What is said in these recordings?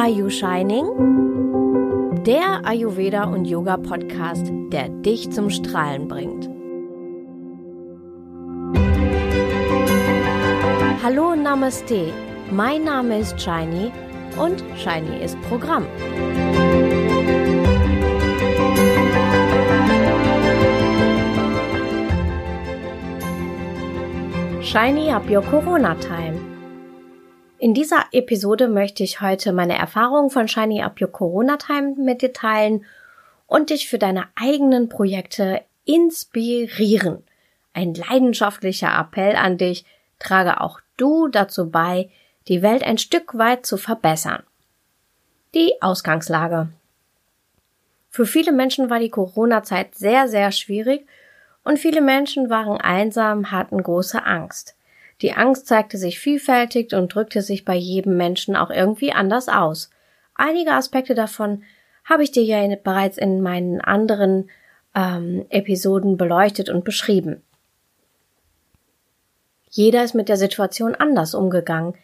Are You Shining? Der Ayurveda und Yoga Podcast, der dich zum Strahlen bringt. Hallo Namaste. Mein Name ist Shiny und Shiny ist Programm. Shiny Up Your Corona Time. In dieser Episode möchte ich heute meine Erfahrungen von Shiny Up Your Corona Time mit dir teilen und dich für deine eigenen Projekte inspirieren. Ein leidenschaftlicher Appell an dich, trage auch du dazu bei, die Welt ein Stück weit zu verbessern. Die Ausgangslage. Für viele Menschen war die Corona-Zeit sehr, sehr schwierig und viele Menschen waren einsam, hatten große Angst. Die Angst zeigte sich vielfältig und drückte sich bei jedem Menschen auch irgendwie anders aus. Einige Aspekte davon habe ich dir ja bereits in meinen anderen ähm, Episoden beleuchtet und beschrieben. Jeder ist mit der Situation anders umgegangen.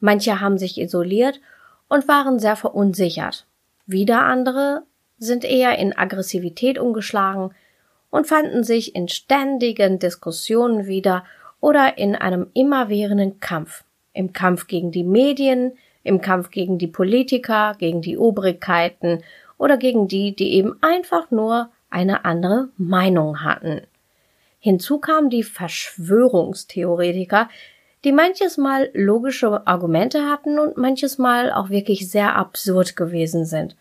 Manche haben sich isoliert und waren sehr verunsichert. Wieder andere sind eher in Aggressivität umgeschlagen und fanden sich in ständigen Diskussionen wieder oder in einem immerwährenden Kampf. Im Kampf gegen die Medien, im Kampf gegen die Politiker, gegen die Obrigkeiten oder gegen die, die eben einfach nur eine andere Meinung hatten. Hinzu kamen die Verschwörungstheoretiker, die manches Mal logische Argumente hatten und manches Mal auch wirklich sehr absurd gewesen sind.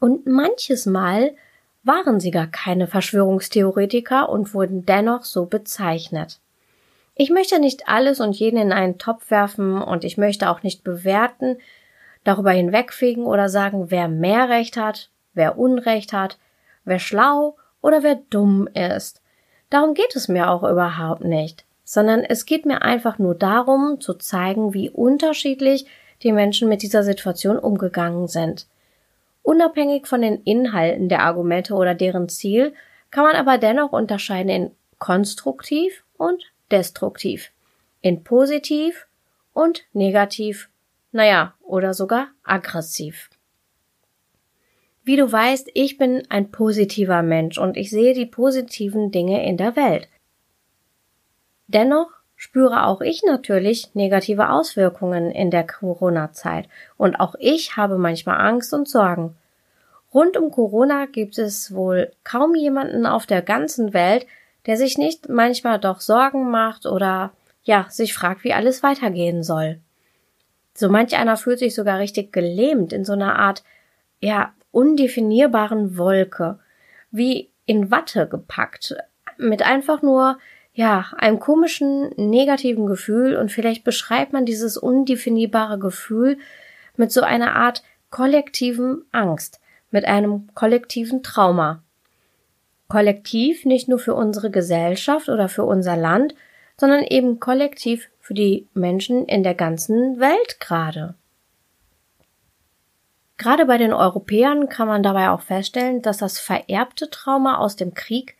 Und manches Mal waren sie gar keine Verschwörungstheoretiker und wurden dennoch so bezeichnet. Ich möchte nicht alles und jeden in einen Topf werfen und ich möchte auch nicht bewerten, darüber hinwegfegen oder sagen, wer mehr Recht hat, wer Unrecht hat, wer schlau oder wer dumm ist. Darum geht es mir auch überhaupt nicht, sondern es geht mir einfach nur darum, zu zeigen, wie unterschiedlich die Menschen mit dieser Situation umgegangen sind. Unabhängig von den Inhalten der Argumente oder deren Ziel, kann man aber dennoch unterscheiden in konstruktiv und destruktiv, in positiv und negativ, naja, oder sogar aggressiv. Wie du weißt, ich bin ein positiver Mensch und ich sehe die positiven Dinge in der Welt. Dennoch spüre auch ich natürlich negative Auswirkungen in der Corona-Zeit und auch ich habe manchmal Angst und Sorgen. Rund um Corona gibt es wohl kaum jemanden auf der ganzen Welt, der sich nicht manchmal doch Sorgen macht oder ja, sich fragt, wie alles weitergehen soll. So manch einer fühlt sich sogar richtig gelähmt in so einer Art, ja, undefinierbaren Wolke, wie in Watte gepackt, mit einfach nur, ja, einem komischen, negativen Gefühl und vielleicht beschreibt man dieses undefinierbare Gefühl mit so einer Art kollektiven Angst, mit einem kollektiven Trauma. Kollektiv nicht nur für unsere Gesellschaft oder für unser Land, sondern eben kollektiv für die Menschen in der ganzen Welt gerade. Gerade bei den Europäern kann man dabei auch feststellen, dass das vererbte Trauma aus dem Krieg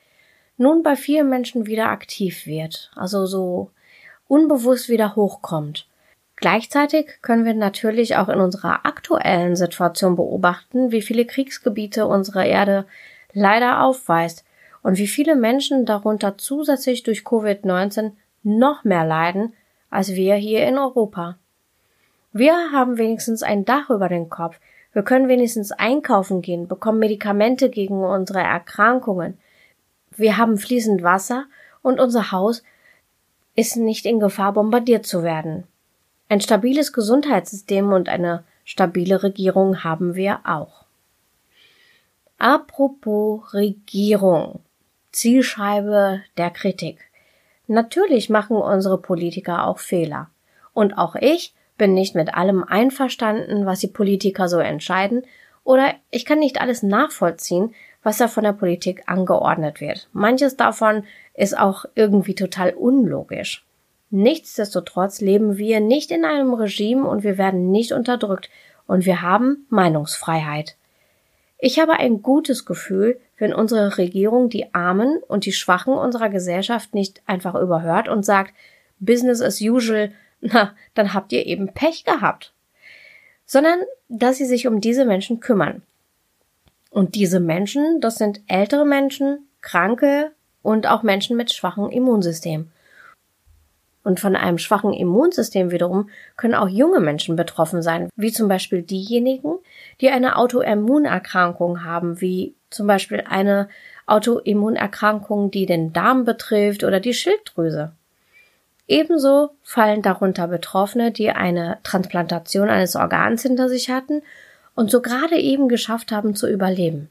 nun bei vielen Menschen wieder aktiv wird, also so unbewusst wieder hochkommt. Gleichzeitig können wir natürlich auch in unserer aktuellen Situation beobachten, wie viele Kriegsgebiete unsere Erde leider aufweist und wie viele Menschen darunter zusätzlich durch Covid-19 noch mehr leiden als wir hier in Europa. Wir haben wenigstens ein Dach über den Kopf, wir können wenigstens einkaufen gehen, bekommen Medikamente gegen unsere Erkrankungen. Wir haben fließend Wasser und unser Haus ist nicht in Gefahr, bombardiert zu werden. Ein stabiles Gesundheitssystem und eine stabile Regierung haben wir auch. Apropos Regierung. Zielscheibe der Kritik. Natürlich machen unsere Politiker auch Fehler. Und auch ich bin nicht mit allem einverstanden, was die Politiker so entscheiden, oder ich kann nicht alles nachvollziehen, was da von der Politik angeordnet wird. Manches davon ist auch irgendwie total unlogisch. Nichtsdestotrotz leben wir nicht in einem Regime und wir werden nicht unterdrückt und wir haben Meinungsfreiheit. Ich habe ein gutes Gefühl, wenn unsere Regierung die Armen und die Schwachen unserer Gesellschaft nicht einfach überhört und sagt, Business as usual, na, dann habt ihr eben Pech gehabt. sondern dass sie sich um diese Menschen kümmern. Und diese Menschen, das sind ältere Menschen, Kranke und auch Menschen mit schwachem Immunsystem. Und von einem schwachen Immunsystem wiederum können auch junge Menschen betroffen sein, wie zum Beispiel diejenigen, die eine Autoimmunerkrankung haben, wie zum Beispiel eine Autoimmunerkrankung, die den Darm betrifft oder die Schilddrüse. Ebenso fallen darunter Betroffene, die eine Transplantation eines Organs hinter sich hatten und so gerade eben geschafft haben zu überleben.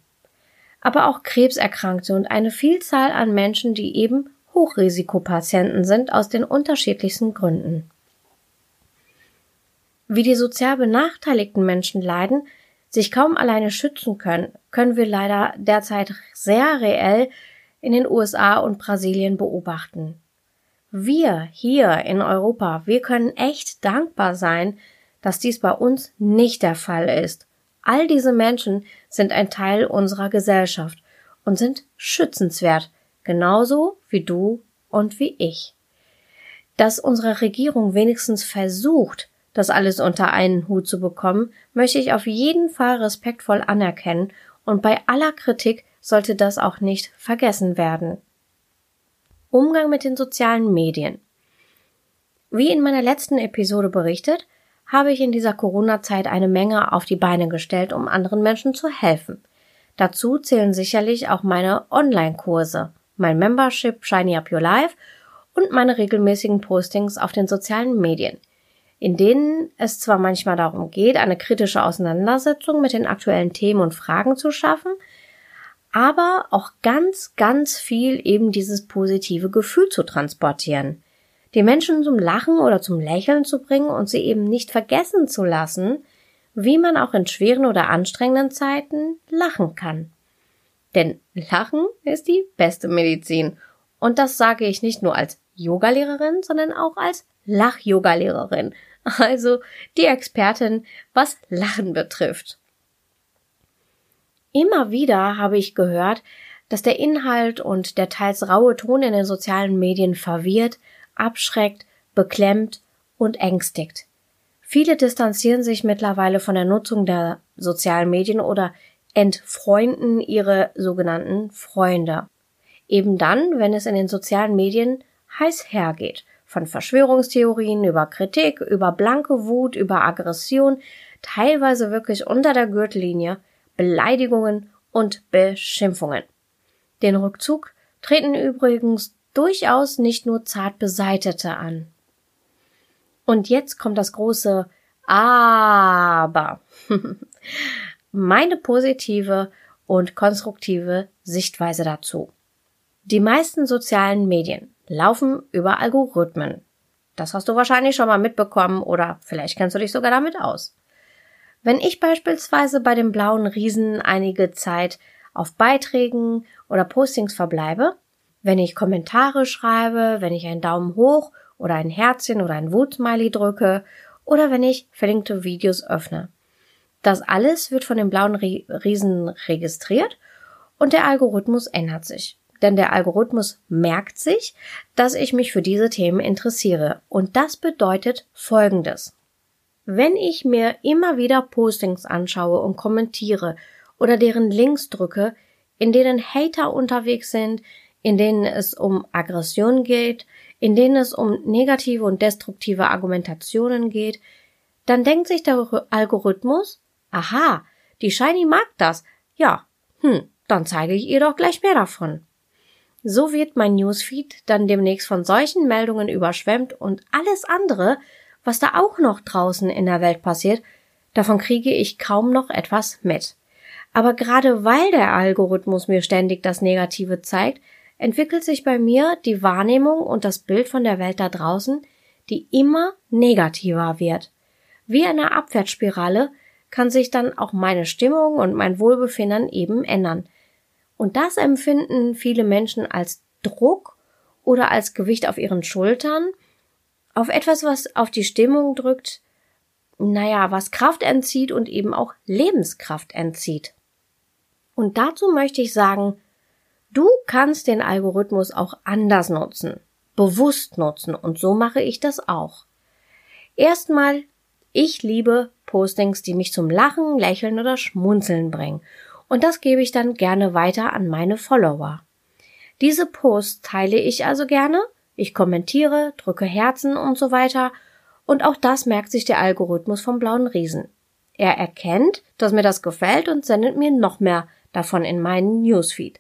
Aber auch Krebserkrankte und eine Vielzahl an Menschen, die eben Hochrisikopatienten sind aus den unterschiedlichsten Gründen. Wie die sozial benachteiligten Menschen leiden, sich kaum alleine schützen können, können wir leider derzeit sehr reell in den USA und Brasilien beobachten. Wir hier in Europa, wir können echt dankbar sein, dass dies bei uns nicht der Fall ist. All diese Menschen sind ein Teil unserer Gesellschaft und sind schützenswert, genauso wie du und wie ich. Dass unsere Regierung wenigstens versucht, das alles unter einen Hut zu bekommen, möchte ich auf jeden Fall respektvoll anerkennen und bei aller Kritik sollte das auch nicht vergessen werden. Umgang mit den sozialen Medien. Wie in meiner letzten Episode berichtet, habe ich in dieser Corona-Zeit eine Menge auf die Beine gestellt, um anderen Menschen zu helfen. Dazu zählen sicherlich auch meine Online-Kurse, mein Membership Shiny Up Your Life und meine regelmäßigen Postings auf den sozialen Medien in denen es zwar manchmal darum geht, eine kritische Auseinandersetzung mit den aktuellen Themen und Fragen zu schaffen, aber auch ganz, ganz viel eben dieses positive Gefühl zu transportieren. Die Menschen zum Lachen oder zum Lächeln zu bringen und sie eben nicht vergessen zu lassen, wie man auch in schweren oder anstrengenden Zeiten lachen kann. Denn Lachen ist die beste Medizin. Und das sage ich nicht nur als Yogalehrerin, sondern auch als Lach-Yoga-Lehrerin also die Expertin, was Lachen betrifft. Immer wieder habe ich gehört, dass der Inhalt und der teils raue Ton in den sozialen Medien verwirrt, abschreckt, beklemmt und ängstigt. Viele distanzieren sich mittlerweile von der Nutzung der sozialen Medien oder entfreunden ihre sogenannten Freunde. Eben dann, wenn es in den sozialen Medien heiß hergeht von Verschwörungstheorien über Kritik, über blanke Wut, über Aggression, teilweise wirklich unter der Gürtellinie, Beleidigungen und Beschimpfungen. Den Rückzug treten übrigens durchaus nicht nur zart Beseitete an. Und jetzt kommt das große Aber. Meine positive und konstruktive Sichtweise dazu. Die meisten sozialen Medien laufen über Algorithmen. Das hast du wahrscheinlich schon mal mitbekommen oder vielleicht kennst du dich sogar damit aus. Wenn ich beispielsweise bei dem blauen Riesen einige Zeit auf Beiträgen oder Postings verbleibe, wenn ich Kommentare schreibe, wenn ich einen Daumen hoch oder ein Herzchen oder ein Wutsmiley drücke oder wenn ich verlinkte Videos öffne. Das alles wird von dem blauen Riesen registriert und der Algorithmus ändert sich denn der Algorithmus merkt sich, dass ich mich für diese Themen interessiere. Und das bedeutet Folgendes. Wenn ich mir immer wieder Postings anschaue und kommentiere oder deren Links drücke, in denen Hater unterwegs sind, in denen es um Aggression geht, in denen es um negative und destruktive Argumentationen geht, dann denkt sich der Algorithmus, aha, die Shiny mag das, ja, hm, dann zeige ich ihr doch gleich mehr davon. So wird mein Newsfeed dann demnächst von solchen Meldungen überschwemmt und alles andere, was da auch noch draußen in der Welt passiert, davon kriege ich kaum noch etwas mit. Aber gerade weil der Algorithmus mir ständig das Negative zeigt, entwickelt sich bei mir die Wahrnehmung und das Bild von der Welt da draußen, die immer negativer wird. Wie eine Abwärtsspirale kann sich dann auch meine Stimmung und mein Wohlbefinden eben ändern. Und das empfinden viele Menschen als Druck oder als Gewicht auf ihren Schultern, auf etwas, was auf die Stimmung drückt, naja, was Kraft entzieht und eben auch Lebenskraft entzieht. Und dazu möchte ich sagen, du kannst den Algorithmus auch anders nutzen, bewusst nutzen und so mache ich das auch. Erstmal, ich liebe Postings, die mich zum Lachen, Lächeln oder Schmunzeln bringen. Und das gebe ich dann gerne weiter an meine Follower. Diese Posts teile ich also gerne. Ich kommentiere, drücke Herzen und so weiter. Und auch das merkt sich der Algorithmus vom blauen Riesen. Er erkennt, dass mir das gefällt und sendet mir noch mehr davon in meinen Newsfeed.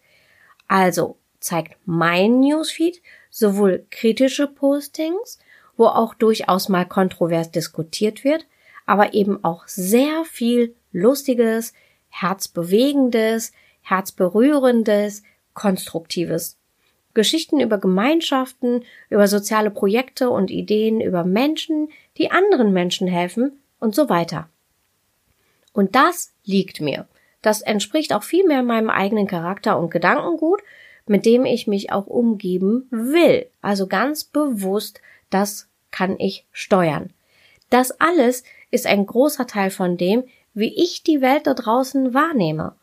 Also zeigt mein Newsfeed sowohl kritische Postings, wo auch durchaus mal kontrovers diskutiert wird, aber eben auch sehr viel Lustiges, Herzbewegendes, Herzberührendes, Konstruktives. Geschichten über Gemeinschaften, über soziale Projekte und Ideen, über Menschen, die anderen Menschen helfen und so weiter. Und das liegt mir. Das entspricht auch viel mehr meinem eigenen Charakter und Gedankengut, mit dem ich mich auch umgeben will. Also ganz bewusst, das kann ich steuern. Das alles ist ein großer Teil von dem, wie ich die Welt da draußen wahrnehme.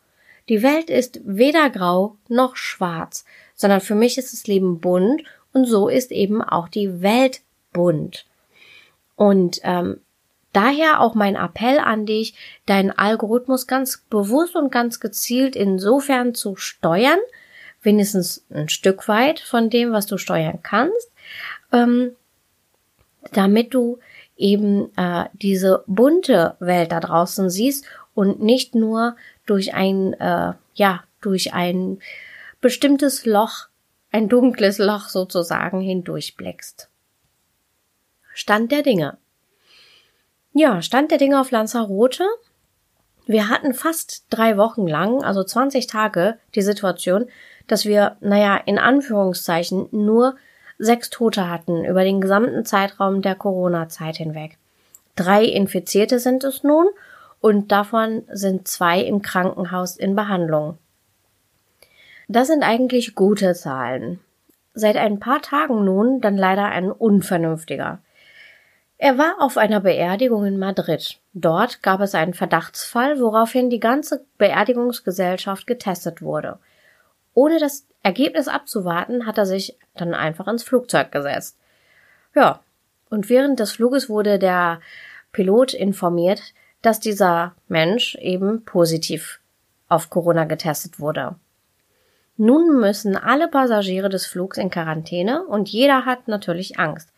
Die Welt ist weder grau noch schwarz, sondern für mich ist das Leben bunt und so ist eben auch die Welt bunt. Und ähm, daher auch mein Appell an dich, deinen Algorithmus ganz bewusst und ganz gezielt insofern zu steuern, wenigstens ein Stück weit von dem, was du steuern kannst, ähm, damit du eben äh, diese bunte Welt da draußen siehst und nicht nur durch ein äh, ja durch ein bestimmtes Loch, ein dunkles Loch sozusagen hindurchblickst. Stand der Dinge. Ja, Stand der Dinge auf Lanzarote. Wir hatten fast drei Wochen lang, also 20 Tage, die Situation, dass wir, naja, in Anführungszeichen nur sechs Tote hatten über den gesamten Zeitraum der Corona-Zeit hinweg. Drei Infizierte sind es nun und davon sind zwei im Krankenhaus in Behandlung. Das sind eigentlich gute Zahlen. Seit ein paar Tagen nun dann leider ein unvernünftiger. Er war auf einer Beerdigung in Madrid. Dort gab es einen Verdachtsfall, woraufhin die ganze Beerdigungsgesellschaft getestet wurde. Ohne das Ergebnis abzuwarten, hat er sich dann einfach ins Flugzeug gesetzt. Ja, und während des Fluges wurde der Pilot informiert, dass dieser Mensch eben positiv auf Corona getestet wurde. Nun müssen alle Passagiere des Flugs in Quarantäne und jeder hat natürlich Angst.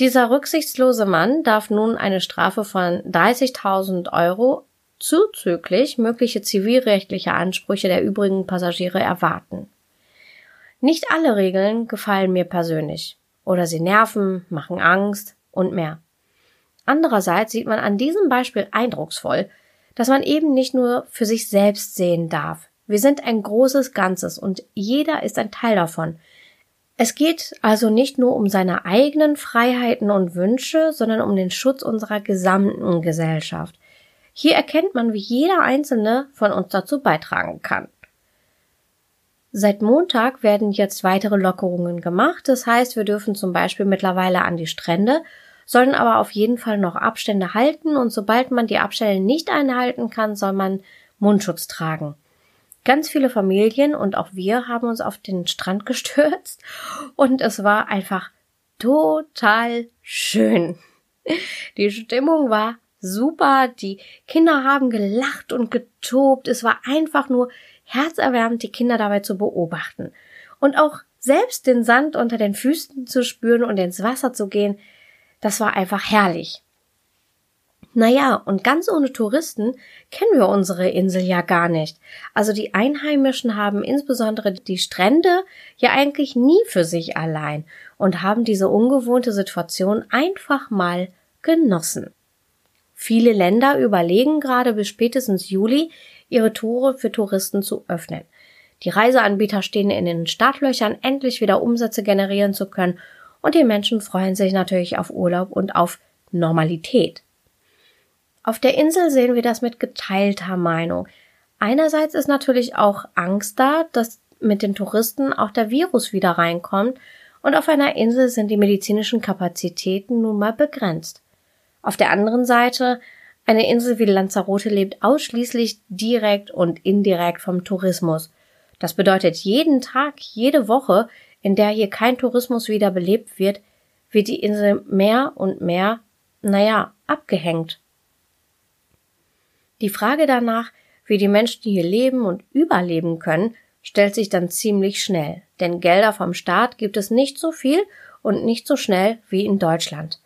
Dieser rücksichtslose Mann darf nun eine Strafe von 30.000 Euro zuzüglich mögliche zivilrechtliche Ansprüche der übrigen Passagiere erwarten. Nicht alle Regeln gefallen mir persönlich oder sie nerven, machen Angst und mehr. Andererseits sieht man an diesem Beispiel eindrucksvoll, dass man eben nicht nur für sich selbst sehen darf. Wir sind ein großes Ganzes und jeder ist ein Teil davon. Es geht also nicht nur um seine eigenen Freiheiten und Wünsche, sondern um den Schutz unserer gesamten Gesellschaft. Hier erkennt man, wie jeder einzelne von uns dazu beitragen kann. Seit Montag werden jetzt weitere Lockerungen gemacht. Das heißt, wir dürfen zum Beispiel mittlerweile an die Strände, sollen aber auf jeden Fall noch Abstände halten und sobald man die Abstände nicht einhalten kann, soll man Mundschutz tragen. Ganz viele Familien und auch wir haben uns auf den Strand gestürzt und es war einfach total schön. Die Stimmung war super. Die Kinder haben gelacht und getobt. Es war einfach nur herzerwärmend, die Kinder dabei zu beobachten. Und auch selbst den Sand unter den Füßen zu spüren und ins Wasser zu gehen, das war einfach herrlich. Naja, und ganz ohne Touristen kennen wir unsere Insel ja gar nicht. Also die Einheimischen haben insbesondere die Strände ja eigentlich nie für sich allein und haben diese ungewohnte Situation einfach mal genossen. Viele Länder überlegen gerade bis spätestens Juli, ihre Tore für Touristen zu öffnen. Die Reiseanbieter stehen in den Startlöchern, endlich wieder Umsätze generieren zu können, und die Menschen freuen sich natürlich auf Urlaub und auf Normalität. Auf der Insel sehen wir das mit geteilter Meinung. Einerseits ist natürlich auch Angst da, dass mit den Touristen auch der Virus wieder reinkommt, und auf einer Insel sind die medizinischen Kapazitäten nun mal begrenzt. Auf der anderen Seite, eine Insel wie Lanzarote lebt ausschließlich direkt und indirekt vom Tourismus. Das bedeutet, jeden Tag, jede Woche, in der hier kein Tourismus wieder belebt wird, wird die Insel mehr und mehr, naja, abgehängt. Die Frage danach, wie die Menschen hier leben und überleben können, stellt sich dann ziemlich schnell, denn Gelder vom Staat gibt es nicht so viel und nicht so schnell wie in Deutschland.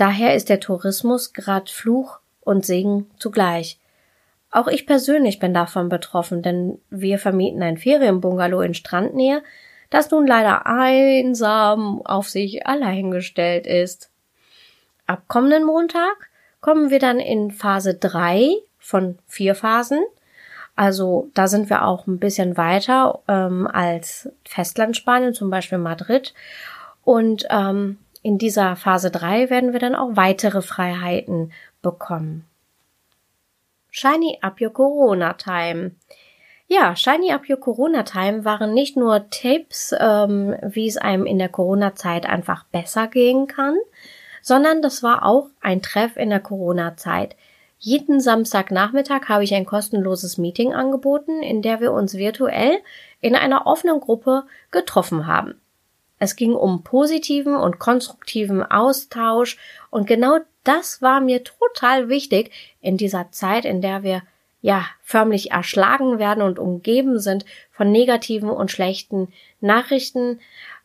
Daher ist der Tourismus grad Fluch und Segen zugleich. Auch ich persönlich bin davon betroffen, denn wir vermieten ein Ferienbungalow in Strandnähe, das nun leider einsam auf sich allein gestellt ist. Ab kommenden Montag kommen wir dann in Phase drei von vier Phasen. Also da sind wir auch ein bisschen weiter ähm, als Festlandspanien, zum Beispiel Madrid. Und ähm, in dieser Phase 3 werden wir dann auch weitere Freiheiten bekommen. Shiny Up Your Corona Time. Ja, Shiny Up Your Corona Time waren nicht nur Tipps, ähm, wie es einem in der Corona-Zeit einfach besser gehen kann, sondern das war auch ein Treff in der Corona-Zeit. Jeden Samstagnachmittag habe ich ein kostenloses Meeting angeboten, in der wir uns virtuell in einer offenen Gruppe getroffen haben. Es ging um positiven und konstruktiven Austausch und genau das war mir total wichtig in dieser Zeit, in der wir ja förmlich erschlagen werden und umgeben sind von negativen und schlechten Nachrichten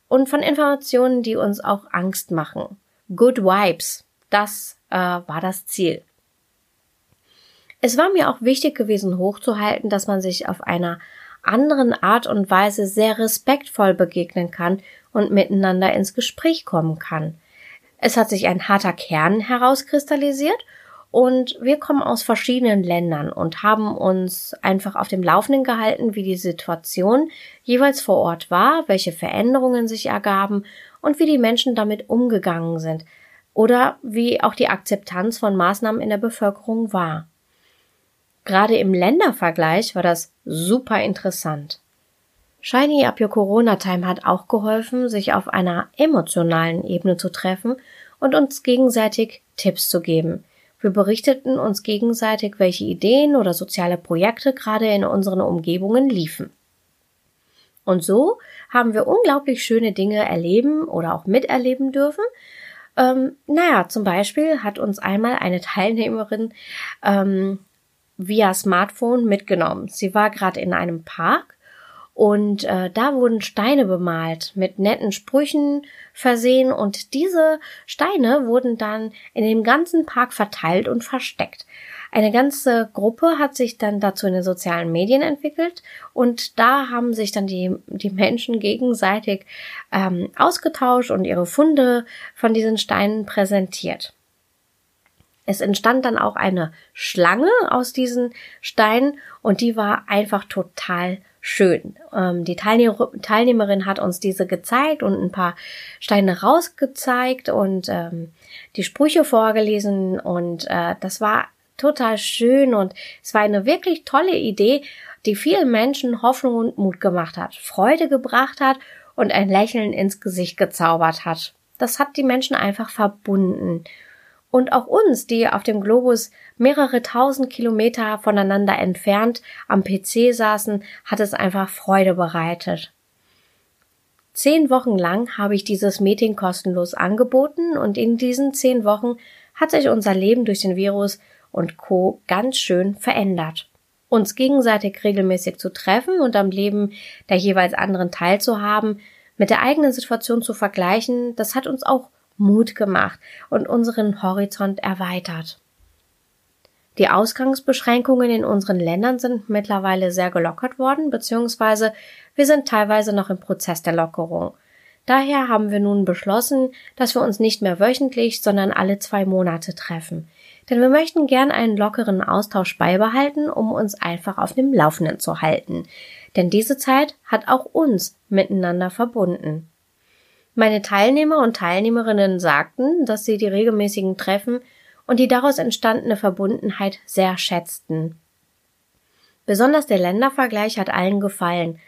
und von Informationen, die uns auch Angst machen. Good Vibes, das äh, war das Ziel. Es war mir auch wichtig gewesen, hochzuhalten, dass man sich auf einer anderen Art und Weise sehr respektvoll begegnen kann und miteinander ins Gespräch kommen kann. Es hat sich ein harter Kern herauskristallisiert und wir kommen aus verschiedenen Ländern und haben uns einfach auf dem Laufenden gehalten, wie die Situation jeweils vor Ort war, welche Veränderungen sich ergaben und wie die Menschen damit umgegangen sind oder wie auch die Akzeptanz von Maßnahmen in der Bevölkerung war. Gerade im Ländervergleich war das super interessant. Shiny Up Your Corona Time hat auch geholfen, sich auf einer emotionalen Ebene zu treffen und uns gegenseitig Tipps zu geben. Wir berichteten uns gegenseitig, welche Ideen oder soziale Projekte gerade in unseren Umgebungen liefen. Und so haben wir unglaublich schöne Dinge erleben oder auch miterleben dürfen. Ähm, naja, zum Beispiel hat uns einmal eine Teilnehmerin ähm, via Smartphone mitgenommen. Sie war gerade in einem Park und äh, da wurden Steine bemalt mit netten Sprüchen versehen und diese Steine wurden dann in dem ganzen Park verteilt und versteckt. Eine ganze Gruppe hat sich dann dazu in den sozialen Medien entwickelt und da haben sich dann die, die Menschen gegenseitig ähm, ausgetauscht und ihre Funde von diesen Steinen präsentiert. Es entstand dann auch eine Schlange aus diesen Steinen und die war einfach total schön. Ähm, die Teilnehmer, Teilnehmerin hat uns diese gezeigt und ein paar Steine rausgezeigt und ähm, die Sprüche vorgelesen und äh, das war total schön und es war eine wirklich tolle Idee, die vielen Menschen Hoffnung und Mut gemacht hat, Freude gebracht hat und ein Lächeln ins Gesicht gezaubert hat. Das hat die Menschen einfach verbunden und auch uns, die auf dem Globus mehrere tausend Kilometer voneinander entfernt am PC saßen, hat es einfach Freude bereitet. Zehn Wochen lang habe ich dieses Meeting kostenlos angeboten und in diesen zehn Wochen hat sich unser Leben durch den Virus und Co. ganz schön verändert. Uns gegenseitig regelmäßig zu treffen und am Leben der jeweils anderen teilzuhaben, mit der eigenen Situation zu vergleichen, das hat uns auch Mut gemacht und unseren Horizont erweitert. Die Ausgangsbeschränkungen in unseren Ländern sind mittlerweile sehr gelockert worden, beziehungsweise wir sind teilweise noch im Prozess der Lockerung. Daher haben wir nun beschlossen, dass wir uns nicht mehr wöchentlich, sondern alle zwei Monate treffen. Denn wir möchten gern einen lockeren Austausch beibehalten, um uns einfach auf dem Laufenden zu halten. Denn diese Zeit hat auch uns miteinander verbunden. Meine Teilnehmer und Teilnehmerinnen sagten, dass sie die regelmäßigen Treffen und die daraus entstandene Verbundenheit sehr schätzten. Besonders der Ländervergleich hat allen gefallen.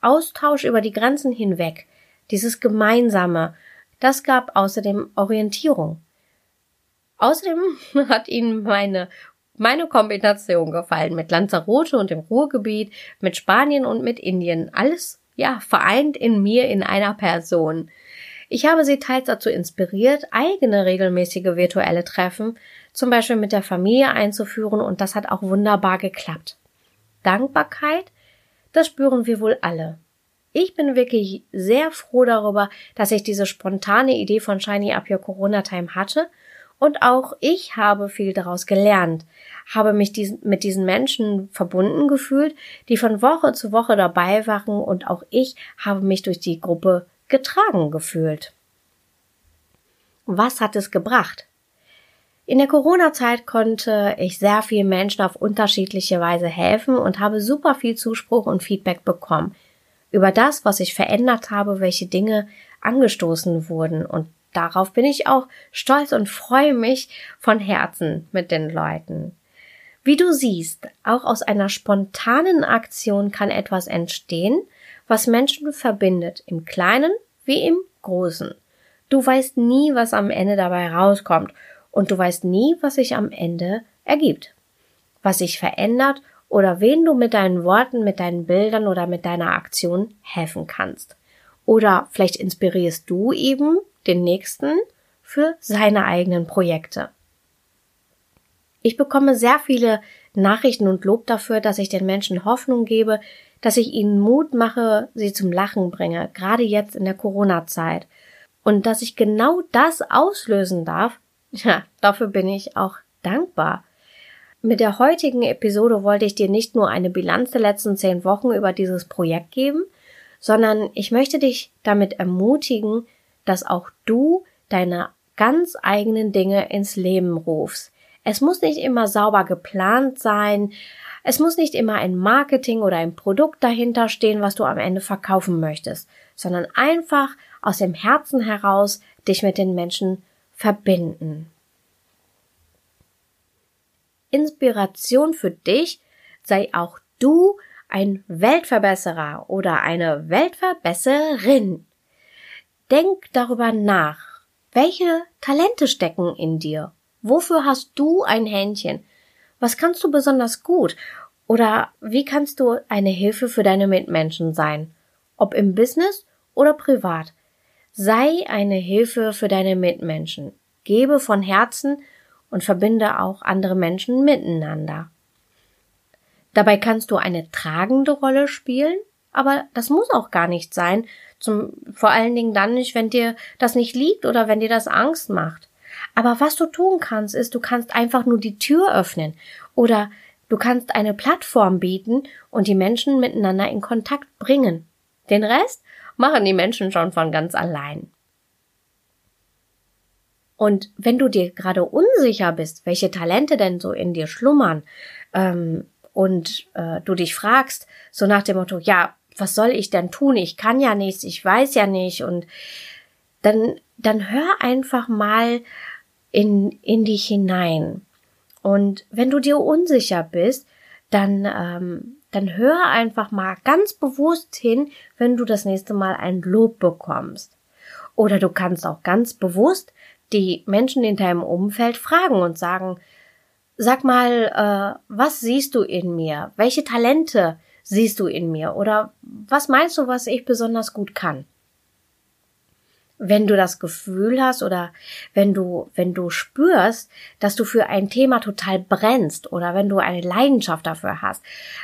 Austausch über die Grenzen hinweg, dieses Gemeinsame, das gab außerdem Orientierung. Außerdem hat ihnen meine meine Kombination gefallen mit Lanzarote und dem Ruhrgebiet, mit Spanien und mit Indien. Alles ja, vereint in mir in einer Person. Ich habe sie teils dazu inspiriert, eigene regelmäßige virtuelle Treffen zum Beispiel mit der Familie einzuführen und das hat auch wunderbar geklappt. Dankbarkeit, das spüren wir wohl alle. Ich bin wirklich sehr froh darüber, dass ich diese spontane Idee von Shiny Up Your Corona Time hatte und auch ich habe viel daraus gelernt, habe mich diesen, mit diesen Menschen verbunden gefühlt, die von Woche zu Woche dabei waren und auch ich habe mich durch die Gruppe getragen gefühlt. Was hat es gebracht? In der Corona-Zeit konnte ich sehr vielen Menschen auf unterschiedliche Weise helfen und habe super viel Zuspruch und Feedback bekommen über das, was ich verändert habe, welche Dinge angestoßen wurden und darauf bin ich auch stolz und freue mich von Herzen mit den Leuten. Wie du siehst, auch aus einer spontanen Aktion kann etwas entstehen, was Menschen verbindet, im Kleinen wie im Großen. Du weißt nie, was am Ende dabei rauskommt und du weißt nie, was sich am Ende ergibt, was sich verändert oder wen du mit deinen Worten, mit deinen Bildern oder mit deiner Aktion helfen kannst. Oder vielleicht inspirierst du eben den nächsten für seine eigenen Projekte. Ich bekomme sehr viele Nachrichten und Lob dafür, dass ich den Menschen Hoffnung gebe, dass ich ihnen Mut mache, sie zum Lachen bringe, gerade jetzt in der Corona-Zeit. Und dass ich genau das auslösen darf, ja, dafür bin ich auch dankbar. Mit der heutigen Episode wollte ich dir nicht nur eine Bilanz der letzten zehn Wochen über dieses Projekt geben, sondern ich möchte dich damit ermutigen, dass auch du deine ganz eigenen Dinge ins Leben rufst. Es muss nicht immer sauber geplant sein, es muss nicht immer ein Marketing oder ein Produkt dahinter stehen, was du am Ende verkaufen möchtest, sondern einfach aus dem Herzen heraus dich mit den Menschen verbinden. Inspiration für dich sei auch du ein Weltverbesserer oder eine Weltverbesserin. Denk darüber nach. Welche Talente stecken in dir? Wofür hast du ein Händchen? Was kannst du besonders gut? Oder wie kannst du eine Hilfe für deine Mitmenschen sein? Ob im Business oder privat. Sei eine Hilfe für deine Mitmenschen. Gebe von Herzen und verbinde auch andere Menschen miteinander. Dabei kannst du eine tragende Rolle spielen, aber das muss auch gar nicht sein, zum, vor allen Dingen dann nicht, wenn dir das nicht liegt oder wenn dir das Angst macht. Aber was du tun kannst, ist, du kannst einfach nur die Tür öffnen oder du kannst eine Plattform bieten und die Menschen miteinander in Kontakt bringen. Den Rest machen die Menschen schon von ganz allein. Und wenn du dir gerade unsicher bist, welche Talente denn so in dir schlummern, ähm, und äh, du dich fragst, so nach dem Motto, ja, was soll ich denn tun? Ich kann ja nichts, ich weiß ja nicht. Und dann, dann hör einfach mal in, in dich hinein. Und wenn du dir unsicher bist, dann, ähm, dann hör einfach mal ganz bewusst hin, wenn du das nächste Mal ein Lob bekommst. Oder du kannst auch ganz bewusst die Menschen in deinem Umfeld fragen und sagen, sag mal, äh, was siehst du in mir? Welche Talente siehst du in mir? Oder was meinst du, was ich besonders gut kann? wenn du das Gefühl hast oder wenn du, wenn du spürst, dass du für ein Thema total brennst oder wenn du eine Leidenschaft dafür hast,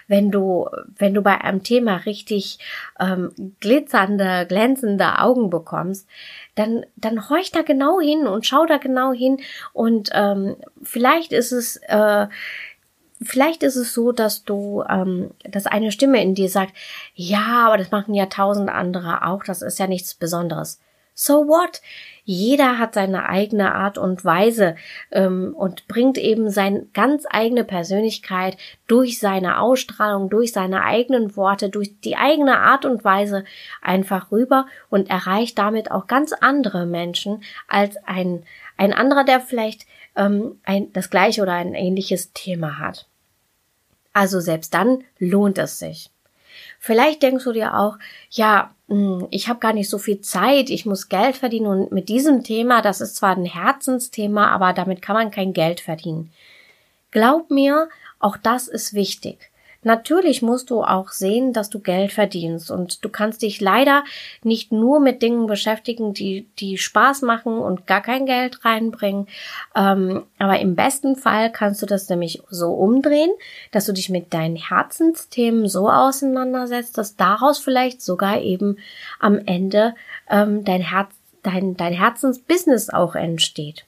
wenn du, wenn du bei einem Thema richtig ähm, glitzernde, glänzende Augen bekommst, dann, dann horch da genau hin und schau da genau hin und ähm, vielleicht ist es äh, vielleicht ist es so, dass du, ähm, dass eine Stimme in dir sagt, ja, aber das machen ja tausend andere auch, das ist ja nichts Besonderes. So what? Jeder hat seine eigene Art und Weise ähm, und bringt eben seine ganz eigene Persönlichkeit durch seine Ausstrahlung, durch seine eigenen Worte, durch die eigene Art und Weise einfach rüber und erreicht damit auch ganz andere Menschen als ein, ein anderer, der vielleicht ähm, ein, das gleiche oder ein ähnliches Thema hat. Also selbst dann lohnt es sich. Vielleicht denkst du dir auch, ja, hm, ich habe gar nicht so viel Zeit, ich muss Geld verdienen und mit diesem Thema, das ist zwar ein Herzensthema, aber damit kann man kein Geld verdienen. Glaub mir, auch das ist wichtig. Natürlich musst du auch sehen, dass du Geld verdienst und du kannst dich leider nicht nur mit Dingen beschäftigen, die, die Spaß machen und gar kein Geld reinbringen. Ähm, aber im besten Fall kannst du das nämlich so umdrehen, dass du dich mit deinen Herzensthemen so auseinandersetzt, dass daraus vielleicht sogar eben am Ende ähm, dein Herz, dein, dein Herzensbusiness auch entsteht.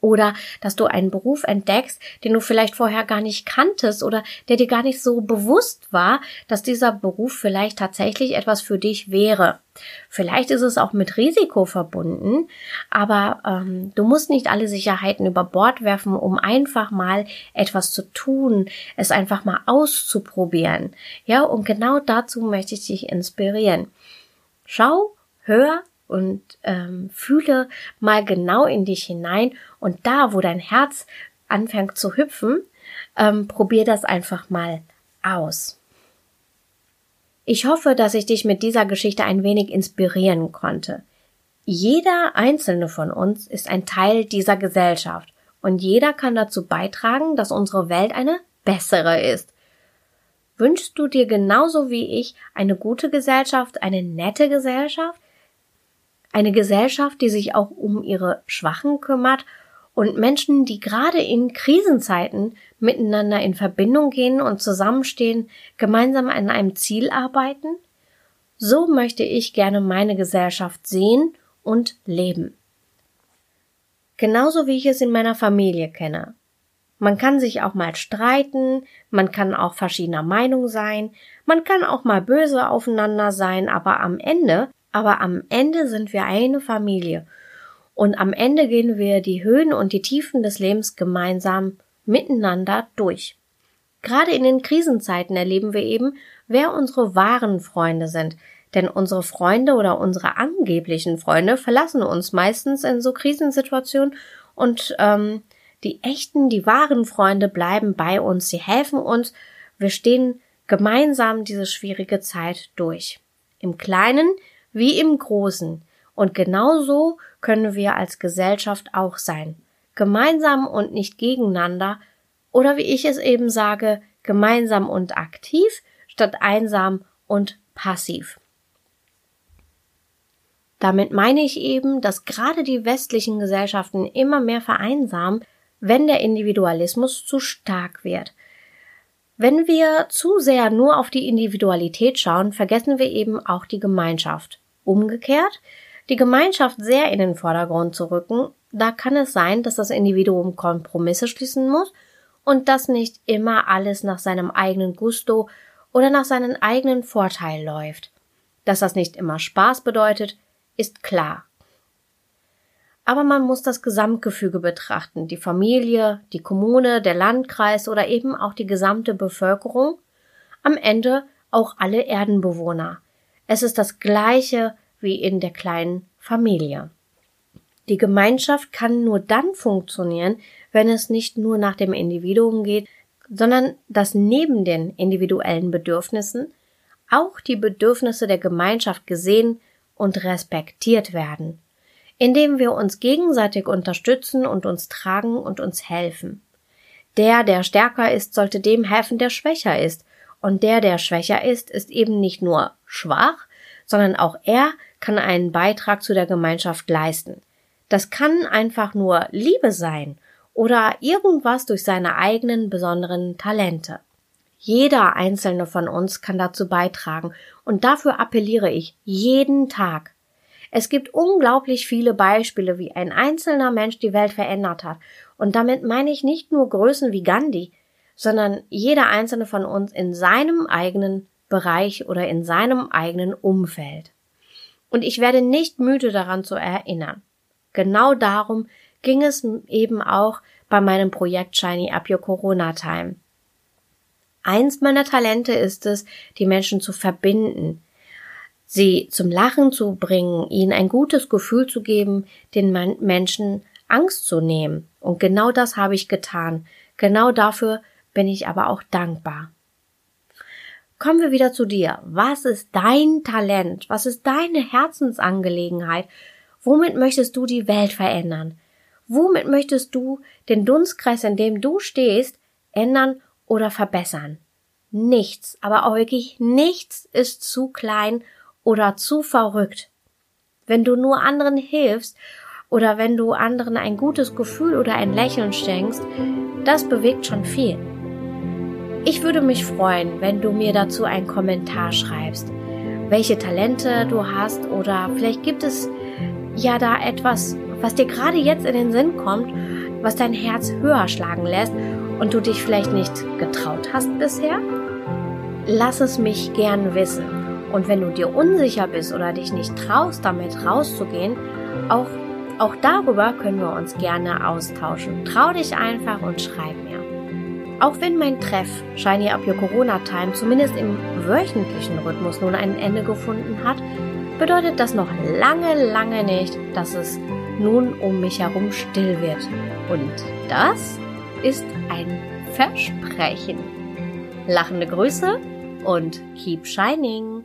Oder dass du einen Beruf entdeckst, den du vielleicht vorher gar nicht kanntest oder der dir gar nicht so bewusst war, dass dieser Beruf vielleicht tatsächlich etwas für dich wäre. Vielleicht ist es auch mit Risiko verbunden, aber ähm, du musst nicht alle Sicherheiten über Bord werfen, um einfach mal etwas zu tun, es einfach mal auszuprobieren. Ja, und genau dazu möchte ich dich inspirieren. Schau, hör, und ähm, fühle mal genau in dich hinein und da, wo dein Herz anfängt zu hüpfen, ähm, probier das einfach mal aus. Ich hoffe, dass ich dich mit dieser Geschichte ein wenig inspirieren konnte. Jeder einzelne von uns ist ein Teil dieser Gesellschaft und jeder kann dazu beitragen, dass unsere Welt eine bessere ist. Wünschst du dir genauso wie ich eine gute Gesellschaft, eine nette Gesellschaft? Eine Gesellschaft, die sich auch um ihre Schwachen kümmert und Menschen, die gerade in Krisenzeiten miteinander in Verbindung gehen und zusammenstehen, gemeinsam an einem Ziel arbeiten? So möchte ich gerne meine Gesellschaft sehen und leben. Genauso wie ich es in meiner Familie kenne. Man kann sich auch mal streiten, man kann auch verschiedener Meinung sein, man kann auch mal böse aufeinander sein, aber am Ende aber am Ende sind wir eine Familie. Und am Ende gehen wir die Höhen und die Tiefen des Lebens gemeinsam miteinander durch. Gerade in den Krisenzeiten erleben wir eben, wer unsere wahren Freunde sind. Denn unsere Freunde oder unsere angeblichen Freunde verlassen uns meistens in so Krisensituationen und ähm, die echten, die wahren Freunde bleiben bei uns, sie helfen uns, wir stehen gemeinsam diese schwierige Zeit durch. Im Kleinen wie im Großen. Und genauso können wir als Gesellschaft auch sein. Gemeinsam und nicht gegeneinander oder wie ich es eben sage, gemeinsam und aktiv statt einsam und passiv. Damit meine ich eben, dass gerade die westlichen Gesellschaften immer mehr vereinsamen, wenn der Individualismus zu stark wird. Wenn wir zu sehr nur auf die Individualität schauen, vergessen wir eben auch die Gemeinschaft. Umgekehrt, die Gemeinschaft sehr in den Vordergrund zu rücken, da kann es sein, dass das Individuum Kompromisse schließen muss und dass nicht immer alles nach seinem eigenen Gusto oder nach seinem eigenen Vorteil läuft. Dass das nicht immer Spaß bedeutet, ist klar. Aber man muss das Gesamtgefüge betrachten, die Familie, die Kommune, der Landkreis oder eben auch die gesamte Bevölkerung, am Ende auch alle Erdenbewohner. Es ist das Gleiche wie in der kleinen Familie. Die Gemeinschaft kann nur dann funktionieren, wenn es nicht nur nach dem Individuum geht, sondern dass neben den individuellen Bedürfnissen auch die Bedürfnisse der Gemeinschaft gesehen und respektiert werden, indem wir uns gegenseitig unterstützen und uns tragen und uns helfen. Der, der stärker ist, sollte dem helfen, der schwächer ist, und der, der schwächer ist, ist eben nicht nur schwach, sondern auch er kann einen Beitrag zu der Gemeinschaft leisten. Das kann einfach nur Liebe sein oder irgendwas durch seine eigenen besonderen Talente. Jeder einzelne von uns kann dazu beitragen und dafür appelliere ich jeden Tag. Es gibt unglaublich viele Beispiele, wie ein einzelner Mensch die Welt verändert hat. Und damit meine ich nicht nur Größen wie Gandhi, sondern jeder einzelne von uns in seinem eigenen Bereich oder in seinem eigenen Umfeld. Und ich werde nicht müde daran zu erinnern. Genau darum ging es eben auch bei meinem Projekt Shiny Up Your Corona Time. Eins meiner Talente ist es, die Menschen zu verbinden, sie zum Lachen zu bringen, ihnen ein gutes Gefühl zu geben, den Menschen Angst zu nehmen. Und genau das habe ich getan. Genau dafür bin ich aber auch dankbar. Kommen wir wieder zu dir. Was ist dein Talent? Was ist deine Herzensangelegenheit? Womit möchtest du die Welt verändern? Womit möchtest du den Dunstkreis, in dem du stehst, ändern oder verbessern? nichts, aber auch wirklich nichts ist zu klein oder zu verrückt. Wenn du nur anderen hilfst oder wenn du anderen ein gutes Gefühl oder ein Lächeln schenkst, das bewegt schon viel. Ich würde mich freuen, wenn du mir dazu einen Kommentar schreibst, welche Talente du hast oder vielleicht gibt es ja da etwas, was dir gerade jetzt in den Sinn kommt, was dein Herz höher schlagen lässt und du dich vielleicht nicht getraut hast bisher? Lass es mich gern wissen. Und wenn du dir unsicher bist oder dich nicht traust, damit rauszugehen, auch, auch darüber können wir uns gerne austauschen. Trau dich einfach und schreib mir. Auch wenn mein Treff Shiny Up Your Corona Time zumindest im wöchentlichen Rhythmus nun ein Ende gefunden hat, bedeutet das noch lange, lange nicht, dass es nun um mich herum still wird. Und das ist ein Versprechen. Lachende Grüße und keep shining!